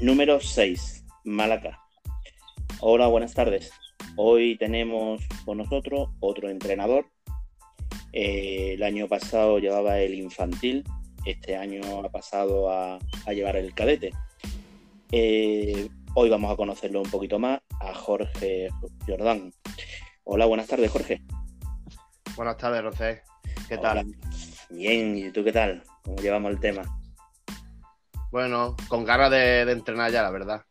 Número 6, Malaca. Hola, buenas tardes. Hoy tenemos con nosotros otro entrenador. Eh, el año pasado llevaba el infantil, este año ha pasado a, llevar el cadete. Eh, hoy vamos a conocerlo un poquito más a Jorge Jordán. Hola, buenas tardes, Jorge. Buenas tardes, Rosé. ¿Qué tal? Bien, ¿y tú qué tal? ¿Cómo llevamos el tema? Bueno, con ganas de, entrenar ya, la verdad.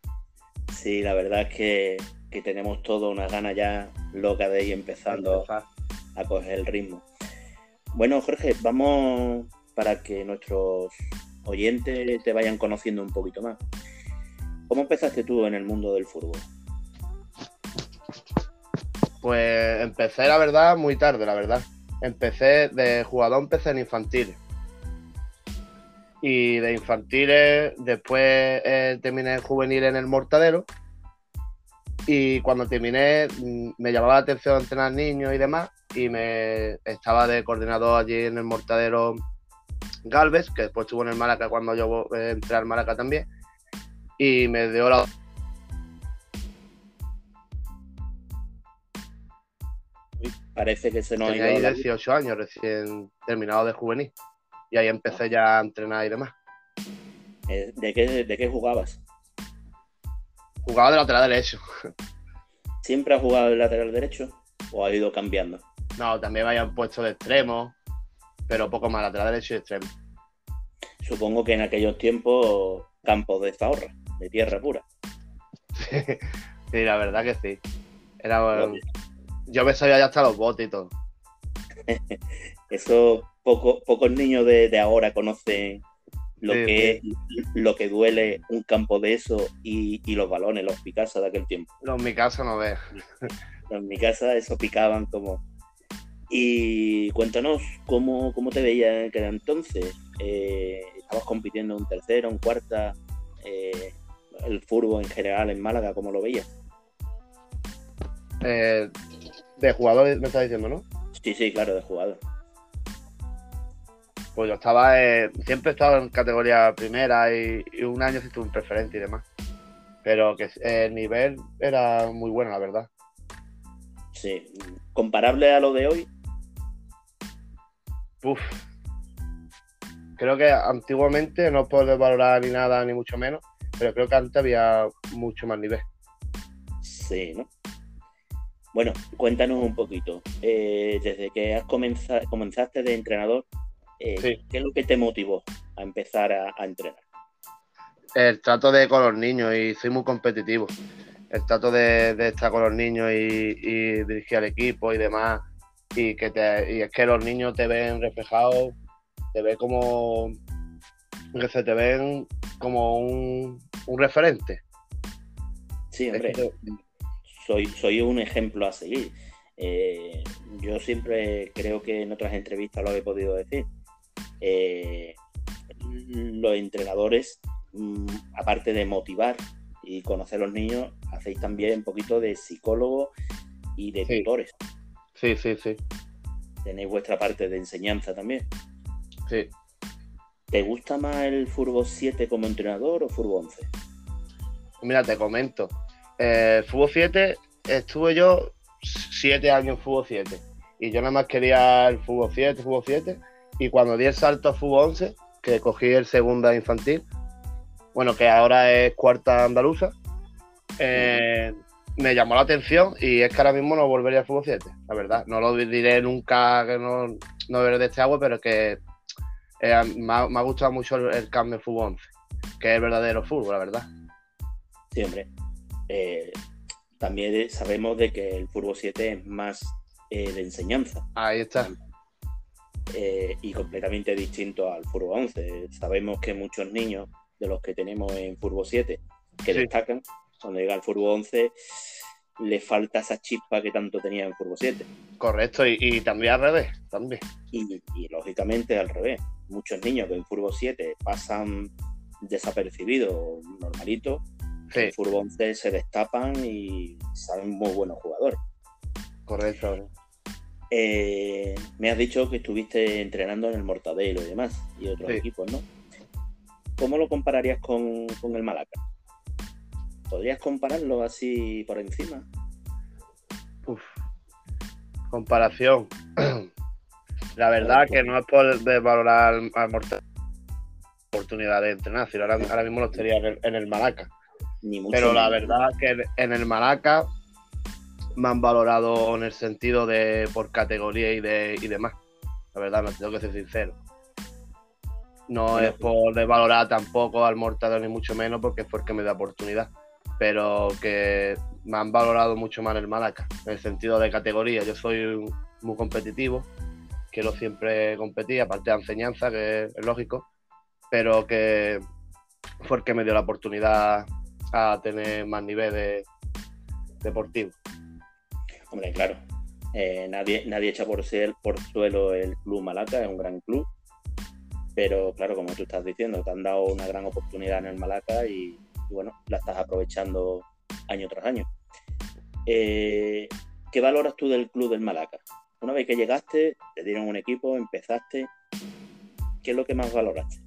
Sí, la verdad es que, tenemos todo una gana ya loca de ir empezando a coger el ritmo. Bueno, Jorge, vamos para que nuestros oyentes te vayan conociendo un poquito más. ¿Cómo empezaste tú en el mundo del fútbol? Pues empecé, la verdad, muy tarde, la verdad. Empecé de jugador, empecé en infantiles. Y de infantiles, después eh, terminé en juvenil en el Mortadero. Y cuando terminé, mm, me llamaba la atención entrenar niños y demás. Y me estaba de coordinador allí en el Mortadero Galvez, que después estuvo en el Málaca cuando yo eh, entré al Málaca también. Y me dio la Parece que se nos Tenía ahí 18 años recién terminado de juvenil. Y ahí empecé ya a entrenar y demás. Eh, ¿De qué, de qué jugabas? Jugaba de lateral derecho. ¿Siempre has jugado de lateral derecho? ¿O ha ido cambiando? No, también me habían puesto de extremo, pero poco más lateral derecho y extremo. Supongo que en aquellos tiempos campos de zahorra, de tierra pura. sí, la verdad que sí. Era, yo me sabía ya hasta los botes y todo. Eso poco, pocos niños de, ahora conocen lo que lo que duele un campo de eso y, los balones, los picasas de aquel tiempo. Los en mi casa no ve. en mi casa eso picaban como. Y cuéntanos cómo, cómo te veías que entonces. Eh, ¿Estabas compitiendo en un tercero, un cuarta? Eh, el fútbol en general en Málaga, ¿cómo lo veías? Eh, de jugador me estás diciendo, ¿no? Sí, sí, claro, de jugador. Pues yo estaba, eh, siempre he estado en categoría primera y, un año sí tuve un preferente y demás. Pero que el nivel era muy bueno, la verdad. Sí, comparable a lo de hoy. Uf. Creo que antiguamente no puedo valorar ni nada, ni mucho menos, pero creo que antes había mucho más nivel. Sí, ¿no? Bueno, cuéntanos un poquito. Eh, desde que has comenzado, comenzaste de entrenador, eh, ¿qué es lo que te motivó a empezar a, entrenar? El trato de con los niños y soy muy competitivo. El trato de, estar con los niños y, dirigir al equipo y demás. Y que te, es que los niños te ven reflejados, te ven como que se te ven como un, referente. Sí, hombre soy, un ejemplo a seguir. Eh, yo siempre creo que en otras entrevistas lo he podido decir. Eh, los entrenadores, mm, aparte de motivar y conocer a los niños, hacéis también un poquito de psicólogo y de tutores. Sí, sí, sí. Tenéis vuestra parte de enseñanza también. Sí. ¿Te gusta más el Furbo 7 como entrenador o Furbo 11? Mira, te comento. Eh, fútbol 7, estuve yo 7 años en fútbol 7. Y yo nada más quería el fútbol 7, fútbol 7. Y cuando di el salto a fútbol 11, que cogí el segunda infantil, bueno, que ahora es cuarta andaluza, eh, me llamó la atención y es que ahora mismo no volvería al fútbol 7, la verdad. No lo diré nunca que no, no veré de este agua, pero que eh, me, ha, gustado mucho el, cambio en fútbol 11, que es el verdadero fútbol, la verdad. Siempre. Eh, también sabemos de que el Furbo 7 es más eh, de enseñanza. Ahí está. Eh, y completamente distinto al Furbo 11. Sabemos que muchos niños de los que tenemos en Furbo 7 que destacan, cuando llega al Furbo 11 le falta esa chispa que tanto tenía en Furbo 7. Correcto, y, también al revés, también. Y, y, lógicamente al revés. Muchos niños que en Furbo 7 pasan desapercibidos, normalitos, el Fútbol se destapan y salen muy buenos jugadores. Correcto. Eh, me has dicho que estuviste entrenando en el Mortadelo y demás, y otros equipos, ¿no? ¿Cómo lo compararías con, el Malaca? ¿Podrías compararlo así por encima? Uf. Comparación. La verdad que no es por valorar al mortal oportunidad de entrenar, ahora, ahora mismo lo estaría en el, Malaca. Pero la verdad que en el Malaca me han valorado en el sentido de por categoría y, de, y demás. La verdad, no tengo que ser sincero. No es por valorar tampoco al Mortadelo ni mucho menos porque es porque me da oportunidad. Pero que me han valorado mucho más el Malaca, en el sentido de categoría. Yo soy muy competitivo, quiero siempre competir, aparte de enseñanza, que es lógico, pero que fue el que me dio la oportunidad a tener más nivel deportivo. Hombre, claro, eh, nadie, nadie echa por, suelo el Club Malaca, es un gran club, pero claro, como tú estás diciendo, te han dado una gran oportunidad en el Malaca y, bueno, la estás aprovechando año tras año. Eh, ¿Qué valoras tú del club del Malaca? Una vez que llegaste, te dieron un equipo, empezaste, ¿qué es lo que más valoraste?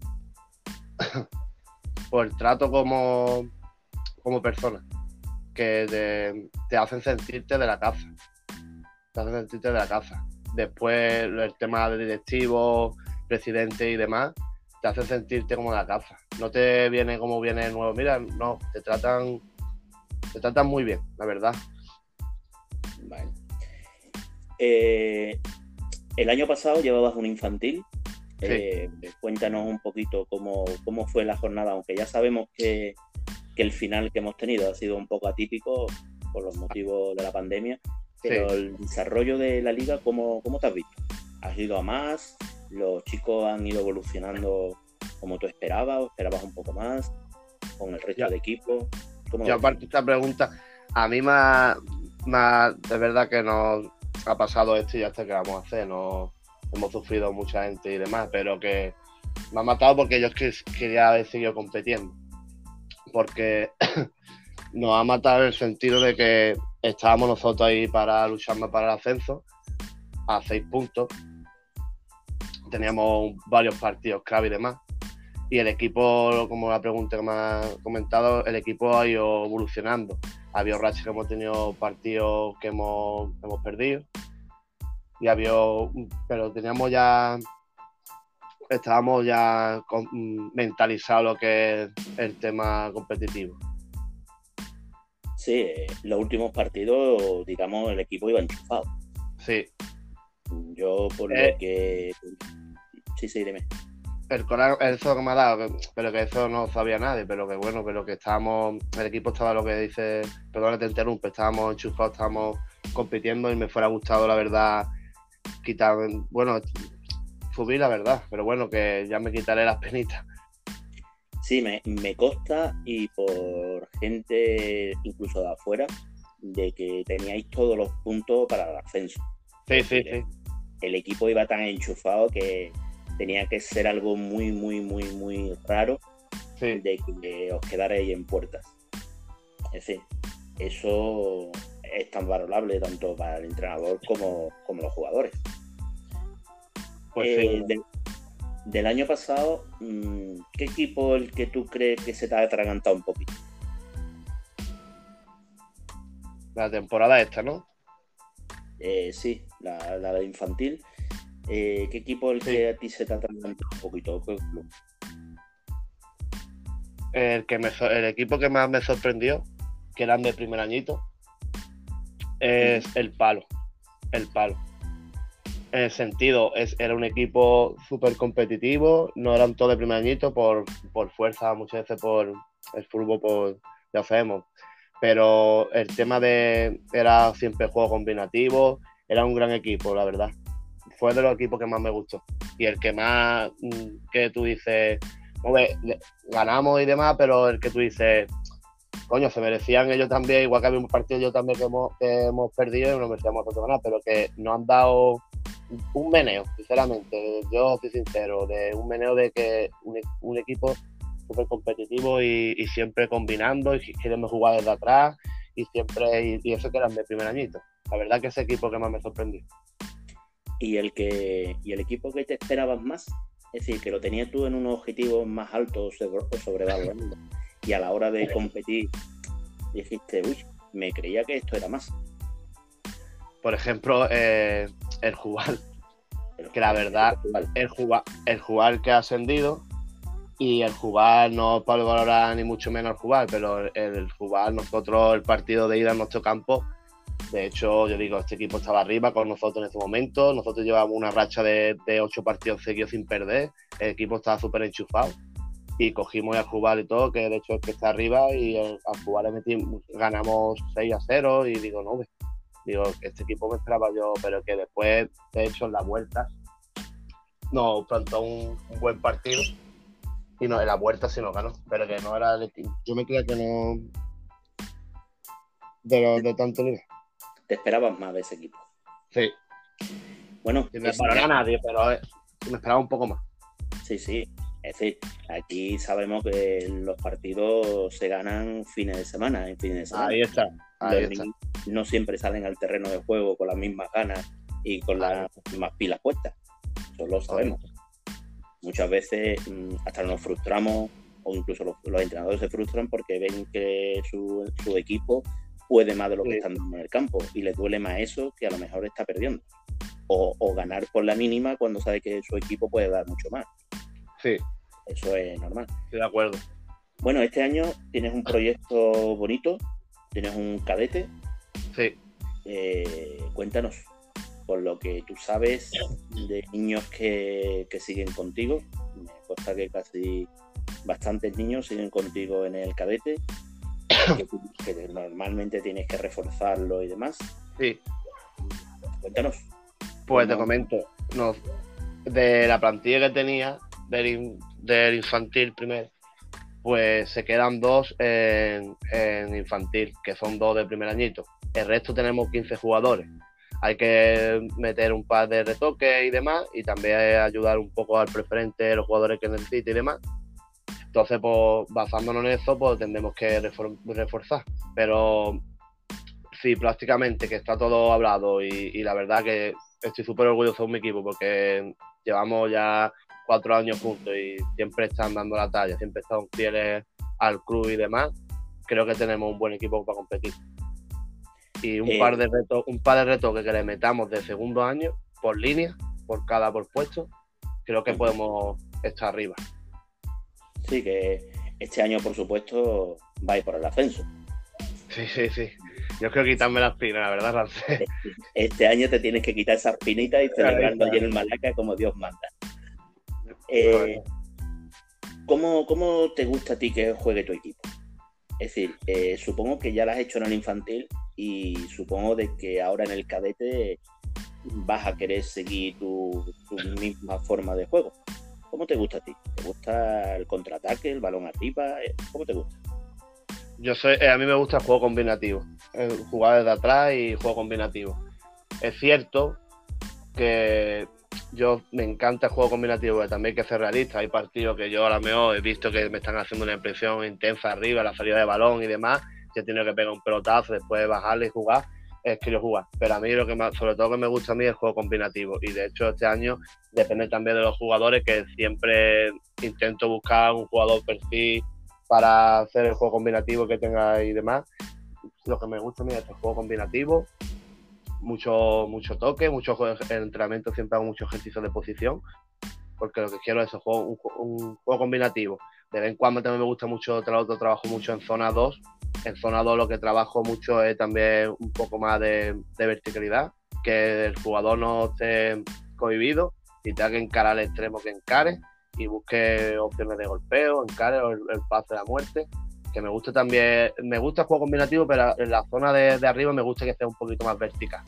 Por el trato como, como persona, que te, hacen sentirte de la casa. Te hacen sentirte de la casa. Después el tema de directivo, presidente y demás, te hacen sentirte como de la casa. No te viene como viene el nuevo. Mira, no, te tratan, te tratan muy bien, la verdad. Eh, el año pasado llevabas un infantil eh, cuéntanos un poquito cómo, fue la jornada, aunque ya sabemos que, el final que hemos tenido ha sido un poco atípico por los motivos de la pandemia, pero el desarrollo de la liga, ¿cómo, ¿cómo te has visto? ¿Has ido a más? ¿Los chicos han ido evolucionando como tú esperabas o esperabas un poco más con el resto del equipo? Yo aparte esta pregunta, a mí más, más de verdad que nos ha pasado esto y ya está que vamos a hacer, no hemos sufrido mucha gente y demás, pero que me ha matado porque yo quería haber seguido compitiendo. Porque nos ha matado en el sentido de que estábamos nosotros ahí para luchar para el ascenso a seis puntos. Teníamos varios partidos clave y demás. Y el equipo, como la pregunta que me ha comentado, el equipo ha ido evolucionando. Ha habido rachas que hemos tenido partidos que hemos, hemos perdido y había, pero teníamos ya, estábamos ya mentalizados lo que es el tema competitivo. Sí, los últimos partidos, digamos, el equipo iba enchufado. Sí. Yo por lo eh. que... Sí, sí, dime. El coraje, eso que me ha dado, pero que eso no sabía nadie, pero que bueno, pero que estábamos, el equipo estaba lo que dice, perdón, te interrumpe, estábamos enchufados, estábamos compitiendo y me fuera gustado, la verdad, quitar, bueno, subir la verdad, pero bueno, que ya me quitaré las penitas. Sí, me, me consta y por gente incluso de afuera, de que teníais todos los puntos para el ascenso. Sí, sí, sí. El equipo iba tan enchufado que tenía que ser algo muy, muy, muy, muy raro de que os quedarais en puertas. Es decir, eso es tan valorable tanto para el entrenador como, los jugadores. Pues eh, del, año pasado, mm, ¿qué equipo el que tú crees que se te ha atragantado un poquito? La temporada esta, ¿no? Eh, sí, la, de infantil. Eh, ¿Qué equipo el que a ti se te ha atragantado un poquito? El, que el equipo que más me sorprendió, que eran de primer añito, es el palo. El palo. En el sentido, es, era un equipo súper competitivo, no eran todos de primer añito por, fuerza, muchas veces por el fútbol, por, ya sabemos. Pero el tema de era siempre juego combinativo, era un gran equipo, la verdad. Fue de los equipos que más me gustó. Y el que más, mm, que tú dices, ganamos y demás, pero el que tú dices, coño, se merecían ellos también, igual que había un partido yo también que hemos, perdido y nos merecíamos otro ganar, pero que no han dado un meneo, sinceramente, yo soy sincero, de un meneo de que un, equipo súper competitivo y, siempre combinando y queriendo jugar desde atrás y siempre, y, eso que eran de primer añito. La verdad que ese equipo que más me sorprendió. ¿Y el, que, y el equipo que te esperabas más? Es decir, que lo tenías tú en unos objetivos más altos o sobrevalorando y a la hora de competir dijiste, uy, me creía que esto era más. Por ejemplo, eh, el jugar. Que la verdad, el jugar, el jugar que ha ascendido y el jugar no para valorar ni mucho menos el jugar, pero el jugar nosotros el partido de ida en nuestro campo, de hecho yo digo, este equipo estaba arriba con nosotros en ese momento, nosotros llevábamos una racha de, ocho partidos seguidos sin perder, el equipo estaba súper enchufado y cogimos a jugar y todo, que de hecho es que está arriba y al jugar ganamos 6 a 0 y digo, no, digo, este equipo me esperaba yo, pero que después, de hecho, en la vuelta nos plantó un, buen partido y no, en la vuelta sí nos ganó, pero que no era el equipo. Yo me creía que no. De, lo, de tanto nivel. Te esperabas más de ese equipo. Sí. Bueno, me esperaba nadie, pero eh, me esperaba un poco más. Sí, sí. Es decir, aquí sabemos que los partidos se ganan fines de semana, en fines de semana. Ahí está. Ahí está. No siempre salen al terreno de juego con las mismas ganas y con las mismas pilas puestas. Eso lo sabemos muchas veces mm, hasta nos frustramos o incluso los, entrenadores se frustran porque ven que su, equipo puede más de lo que están en el campo y les duele más eso que a lo mejor está perdiendo. O, ganar por la mínima cuando sabe que su equipo puede dar mucho más. Sí. Eso es normal. Estoy de acuerdo. Bueno, este año tienes un proyecto bonito, tienes un cadete. Sí. Eh, cuéntanos, por lo que tú sabes de niños que, siguen contigo. Me consta que casi bastantes niños siguen contigo en el cadete, que, normalmente tienes que reforzarlo y demás. Sí. Cuéntanos. Pues te comento, no, de la plantilla que tenía, del, del infantil primero, pues se quedan dos en, en, infantil, que son dos de primer añito. El resto tenemos 15 jugadores hay que meter un par de retoques y demás, y también ayudar un poco al preferente, los jugadores que necesite y demás. Entonces, pues basándonos en eso, pues tendremos que reforzar. Pero sí, prácticamente que está todo hablado y, la verdad que estoy súper orgulloso de mi equipo porque llevamos ya cuatro años juntos y siempre están dando la talla, siempre están fieles al club y demás. Creo que tenemos un buen equipo para competir y un, par de retos, un par de retos que le metamos de segundo año por línea, por cada por puesto, creo que podemos estar arriba. Sí, que este año, por supuesto, va a ir por el ascenso. Sí, sí, sí. Yo creo quitarme la espina, la verdad, Rancé. Este año te tienes que quitar esa espinita y celebrando allí en el Malaca como Dios manda. Eh, ¿cómo, ¿Cómo te gusta a ti que juegue tu equipo? Es decir, eh, supongo que ya lo has hecho en el infantil y supongo de que ahora en el cadete vas a querer seguir tu, misma forma de juego. ¿Cómo te gusta a ti? ¿Te gusta el contraataque, el balón arriba? Eh, ¿Cómo te gusta? Yo soy, eh, a mí me gusta el juego combinativo, jugar desde atrás y juego combinativo. Es cierto que yo me encanta el juego combinativo, pero también hay que ser realista. Hay partidos que yo a lo mejor he visto que me están haciendo una impresión intensa arriba, la salida de balón y demás. Yo he tenido que pegar un pelotazo, después bajarle y jugar. Es quiero jugar. Pero a mí lo que más, sobre todo que me gusta a mí es el juego combinativo. Y de hecho este año depende también de los jugadores que siempre intento buscar un jugador perfil para hacer el juego combinativo que tenga y demás. Lo que me gusta a mí es el juego combinativo, mucho, mucho toque, mucho en entrenamiento siempre hago muchos ejercicios de posición, porque lo que quiero es un juego, un, juego combinativo. De vez en cuando también me gusta mucho, otro trabajo mucho en zona 2. En zona 2 lo que trabajo mucho es también un poco más de, verticalidad, que el jugador no esté cohibido y tenga que encarar el extremo que encare y busque opciones de golpeo, encare o el, el pase de la muerte que me gusta también, me gusta el juego combinativo, pero en la zona de, arriba me gusta que sea un poquito más vertical.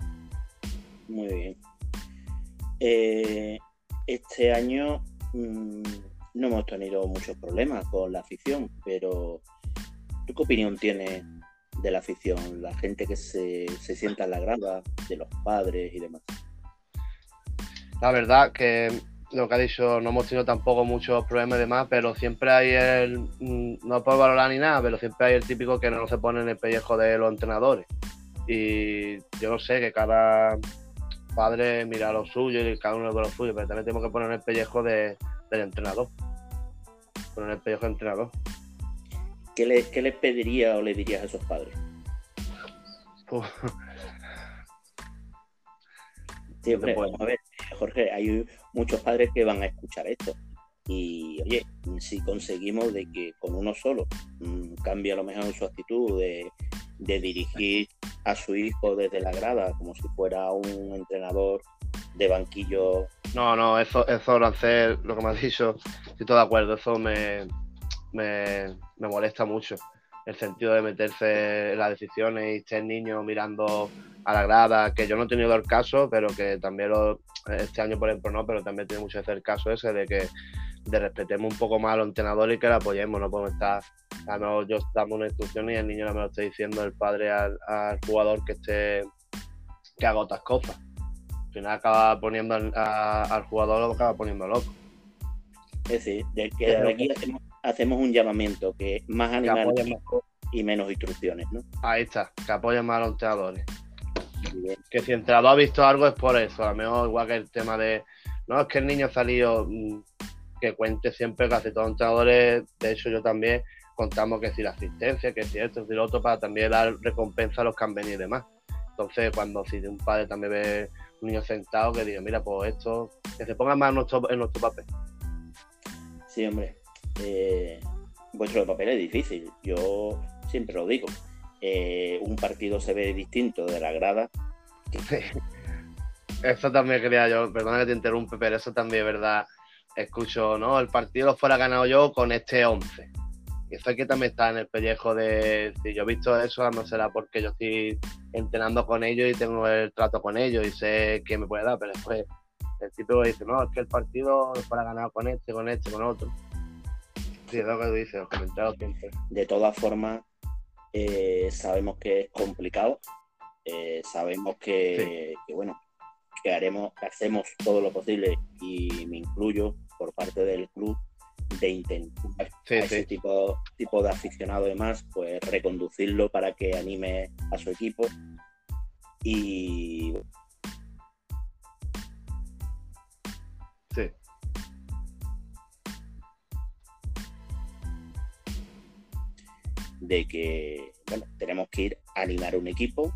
Muy bien. Eh, este año mm, no hemos tenido muchos problemas con la afición, pero ¿tú qué opinión tienes de la afición? La gente que se, se sienta en la grada, de los padres y demás. La verdad que lo que ha dicho, no hemos tenido tampoco muchos problemas de más, pero siempre hay el, mm, no por valorar ni nada, pero siempre hay el típico que no se pone en el pellejo de los entrenadores. Y yo no sé, que cada padre mira lo suyo y cada uno de lo suyo, pero también tenemos que poner el pellejo del entrenador. Poner el pellejo del entrenador. ¿Qué le, qué le pediría o le dirías a esos padres? Uf, Sí, hombre, Bueno. vamos a ver, Jorge, hay muchos padres que van a escuchar esto. Y oye, si conseguimos de que con uno solo mm, cambie a lo mejor su actitud de, de dirigir a su hijo desde la grada como si fuera un entrenador de banquillo, No, no, eso, eso lo hacer, lo que me has dicho, estoy todo de acuerdo, eso me, me, me molesta mucho. El sentido de meterse en las decisiones y estar niño mirando a la grada, que yo no he tenido el caso, pero que también lo, este año, por ejemplo, no, pero también tiene mucho que hacer el caso ese de que de respetemos un poco más a los entrenadores y que la apoyemos, no podemos estar, a lo mejor yo damos una instrucción y el niño no me lo está diciendo el padre al, al jugador que esté, que haga otras cosas al final acaba poniendo al, a- al jugador lo acaba poniendo loco. es decir, de que aquí hacemos, hacemos un llamamiento que más Que más. equipo y menos instrucciones, ¿no? Ahí está, que apoyen más a los entrenadores. Bien. Que si el entrenador ha visto algo es por eso. A lo mejor igual que el tema de. No, es que el niño ha salido. mm, Que cuente siempre, casi todos los entrenadores, de hecho yo también, contamos que si la asistencia, que si esto, que si lo otro, para también dar recompensa a los que han venido y demás. Entonces, cuando si un padre también ve un niño sentado, que diga, mira, pues esto, que se ponga más en nuestro, en nuestro papel. Sí, hombre. Eh, vuestro papel es difícil. Yo siempre lo digo. Eh, un partido se ve distinto de la grada. Eso también quería yo, perdona que te interrumpe, pero eso también es verdad. Escucho, no, el partido lo fuera ganado yo con este 11. Y eso hay que también estar en el pellejo de, si yo he visto eso, no será porque yo estoy entrenando con ellos y tengo el trato con ellos y sé qué me puede dar, pero después el tipo dice, no, es que el partido lo fuera ganado con este, con este, con otro. Sí, es lo que tú dices, los comentarios siempre. De todas formas, eh, sabemos que es complicado. Eh, sabemos que, que, bueno, que haremos, hacemos todo lo posible y me incluyo por parte del club de intentar Sí, a ese sí. tipo, tipo de aficionado y demás, pues reconducirlo para que anime a su equipo. Y Sí. De que bueno, tenemos que ir a animar un equipo,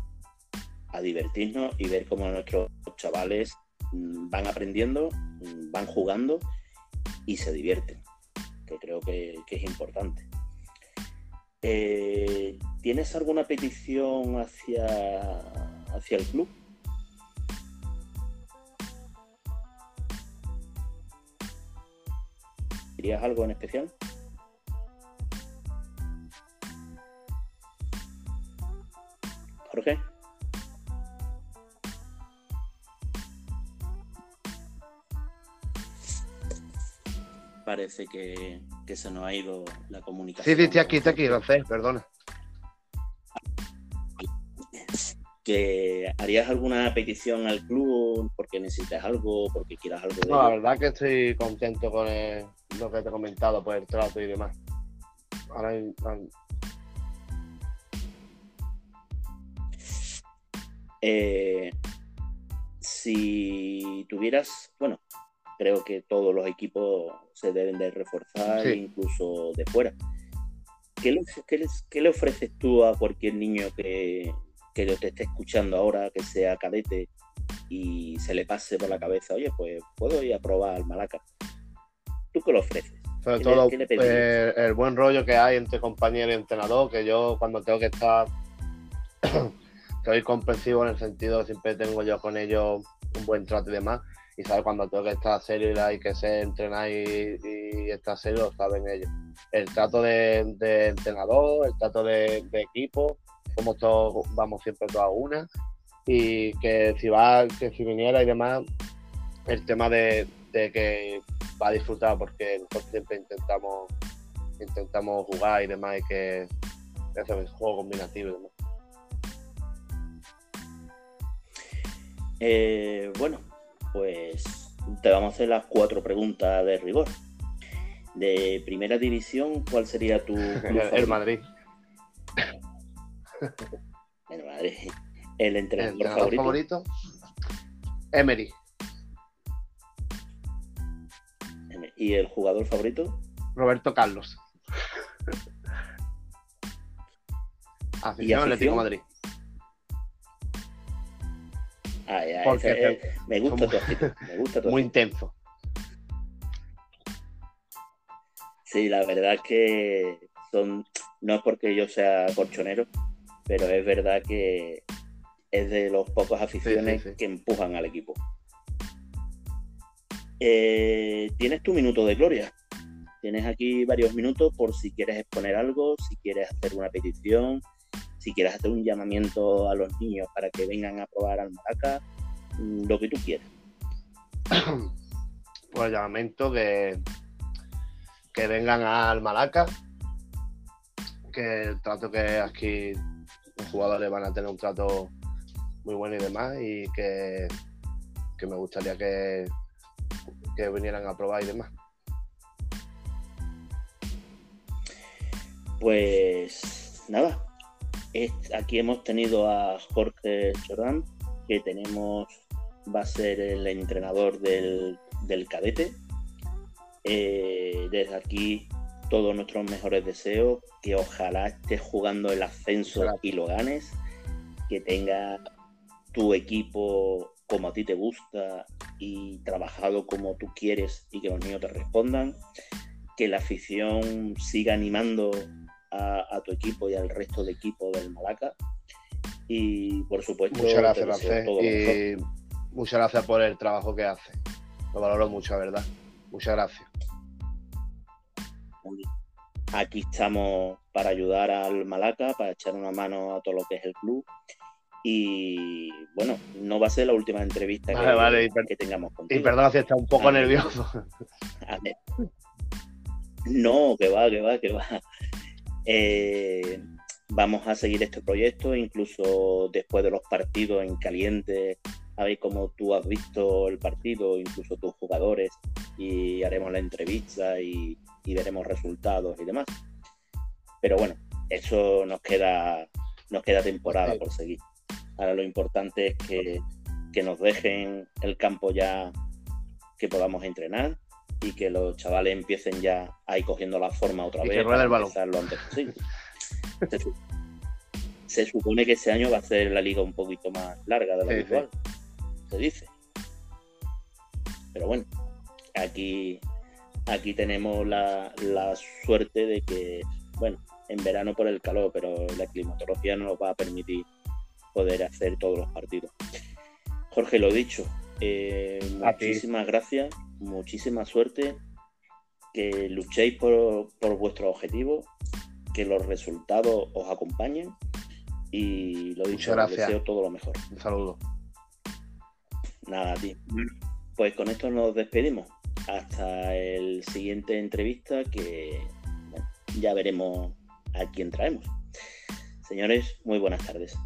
a divertirnos y ver cómo nuestros chavales mm, van aprendiendo, mm, van jugando y se divierten, que creo que, es importante. Eh, ¿Tienes alguna petición hacia, hacia el club? ¿Dirías algo en especial? Jorge. Parece que, que se nos ha ido la Sí, comunicación. sí, estoy aquí, estoy aquí, Rafael, perdona. que harías alguna petición al club porque necesitas algo, porque quieras algo de No, la verdad que estoy contento con el- lo que te he comentado, por el trato y demás. Ahora, Eh, si tuvieras, bueno, creo que todos los equipos se deben de reforzar, Sí. incluso de fuera. ¿Qué le, qué les- qué le ofreces tú a cualquier niño que, que te esté escuchando ahora, que sea cadete, y se le pase por la cabeza, oye, pues puedo ir a probar al Malaca? ¿Tú qué le ofreces? sobre ¿Qué le- todo le eh, el buen rollo que hay entre compañero y entrenador, que yo cuando tengo que estar, soy comprensivo en el sentido que siempre tengo yo con ellos un buen trato y demás, y sabes cuando tengo que estar serio y hay que ser entrenar y, estar serio, lo saben ellos. El trato de, entrenador, el trato de, equipo, como todos vamos siempre todos a una, y que si va, que si viniera y demás, el tema de, que va a disfrutar porque nosotros siempre intentamos intentamos jugar y demás y que eso es juego combinativo y demás. Eh, bueno, pues te vamos a hacer las cuatro preguntas de rigor. De primera división, ¿cuál sería tu El? Madrid. El Madrid. El El entrenador entrenador favorito. favorito. Emery. ¿Y el jugador favorito? Roberto Carlos. Afición Atlético Madrid. Ay, ay, me gusta tu me gusta Muy intenso. Sí, la verdad es que son, no es porque yo sea colchonero, pero es verdad que es de los pocos aficiones que empujan al equipo. Eh, tienes tu minuto de gloria. Tienes aquí varios minutos por si quieres exponer algo, si quieres hacer una petición, si quieres hacer un llamamiento a los niños para que vengan a probar al Maraca, mm, lo que tú quieras. Pues llamamiento que, que vengan al Malaca, que el trato que aquí los jugadores van a tener un trato muy bueno y demás, y que, me gustaría que, que vinieran a probar y demás. Pues nada, aquí hemos tenido a Jorge Chorán, que tenemos, va a ser el entrenador del, del cadete, eh, desde aquí todos nuestros mejores deseos, que ojalá estés jugando el ascenso y lo ganes, que tenga tu equipo como a ti te gusta y trabajado como tú quieres y que los niños te respondan, que la afición siga animando a, tu equipo y al resto de equipo del Malaca. Y por supuesto, muchas gracias, y muchas gracias por el trabajo que hace. Lo valoro mucho, verdad. Muchas gracias. Aquí estamos para ayudar al Malaca, para echar una mano a todo lo que es el club. Y bueno, no va a ser la última entrevista que, tengamos contigo. Y perdón si está un poco nervioso. No, que va, que va, que va. Eh, vamos a seguir este proyecto, incluso después de los partidos en caliente, a ver cómo tú has visto el partido, incluso tus jugadores, y haremos la entrevista y, veremos resultados y demás. Pero bueno, eso nos queda, nos queda temporada por seguir. Ahora lo importante es que, nos dejen el campo ya que podamos entrenar y que los chavales empiecen ya ahí cogiendo la forma otra vez para el balón. lo antes posible. se, supone que ese año va a ser la liga un poquito más larga de lo habitual se dice. Pero bueno, aquí, aquí tenemos la, suerte de que, bueno, en verano por el calor, pero la climatología no nos va a permitir poder hacer todos los partidos. Jorge, lo dicho, eh, muchísimas gracias, muchísima suerte, que luchéis por, por vuestros objetivos, que los resultados os acompañen y lo dicho, os deseo todo lo mejor. Un saludo. Nada, tío. Pues con esto nos despedimos. Hasta el siguiente entrevista que ya veremos a quién traemos. Señores, muy buenas tardes.